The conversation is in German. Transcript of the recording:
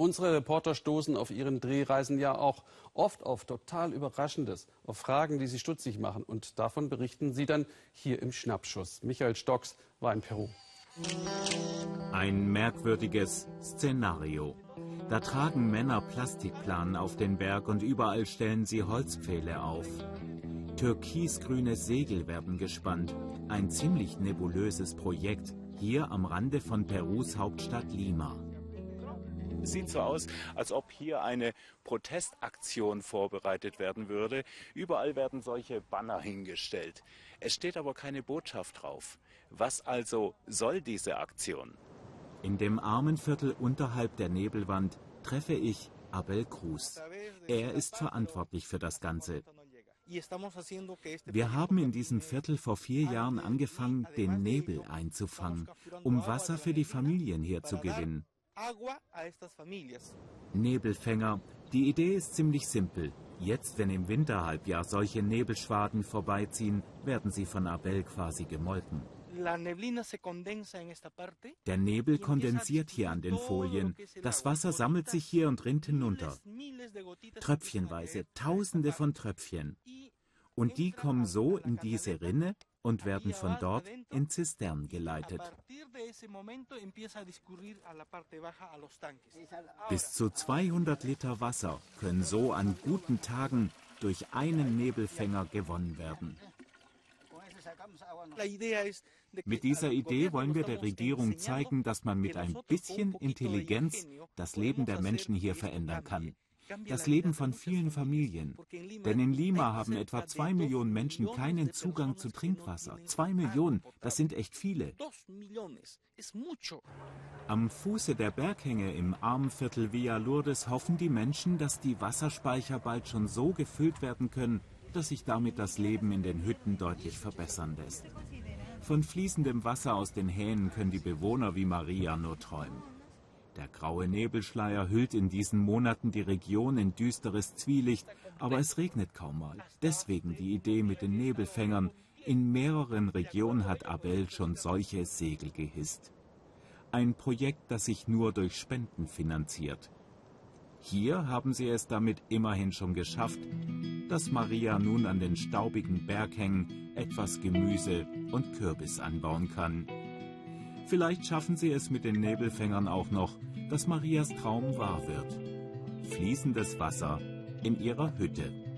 Unsere Reporter stoßen auf ihren Drehreisen ja auch oft auf total Überraschendes, auf Fragen, die sie stutzig machen. Und davon berichten sie dann hier im Schnappschuss. Michael Stocks war in Peru. Ein merkwürdiges Szenario. Da tragen Männer Plastikplanen auf den Berg und überall stellen sie Holzpfähle auf. Türkisgrüne Segel werden gespannt. Ein ziemlich nebulöses Projekt hier am Rande von Perus Hauptstadt Lima. Es sieht so aus, als ob hier eine Protestaktion vorbereitet werden würde. Überall werden solche Banner hingestellt. Es steht aber keine Botschaft drauf. Was also soll diese Aktion? In dem Armenviertel unterhalb der Nebelwand treffe ich Abel Cruz. Er ist verantwortlich für das Ganze. Wir haben in diesem Viertel vor vier Jahren angefangen, den Nebel einzufangen, um Wasser für die Familien hier zu gewinnen. Nebelfänger. Die Idee ist ziemlich simpel. Jetzt, wenn im Winterhalbjahr solche Nebelschwaden vorbeiziehen, werden sie von Abel quasi gemolken. Der Nebel kondensiert hier an den Folien. Das Wasser sammelt sich hier und rinnt hinunter. Tröpfchenweise, tausende von Tröpfchen. Und die kommen so in diese Rinne und werden von dort in Zisternen geleitet. Bis zu 200 Liter Wasser können so an guten Tagen durch einen Nebelfänger gewonnen werden. Mit dieser Idee wollen wir der Regierung zeigen, dass man mit ein bisschen Intelligenz das Leben der Menschen hier verändern kann. Das Leben von vielen Familien. Denn in Lima haben etwa zwei Millionen Menschen keinen Zugang zu Trinkwasser. Zwei Millionen, das sind echt viele. Am Fuße der Berghänge im Armviertel Villa Lourdes hoffen die Menschen, dass die Wasserspeicher bald schon so gefüllt werden können, dass sich damit das Leben in den Hütten deutlich verbessern lässt. Von fließendem Wasser aus den Hähnen können die Bewohner wie Maria nur träumen. Der graue Nebelschleier hüllt in diesen Monaten die Region in düsteres Zwielicht, aber es regnet kaum mal. Deswegen die Idee mit den Nebelfängern. In mehreren Regionen hat Abel schon solche Segel gehisst. Ein Projekt, das sich nur durch Spenden finanziert. Hier haben sie es damit immerhin schon geschafft, dass Maria nun an den staubigen Berghängen etwas Gemüse und Kürbis anbauen kann. Vielleicht schaffen sie es mit den Nebelfängern auch noch, dass Marias Traum wahr wird. Fließendes Wasser in ihrer Hütte.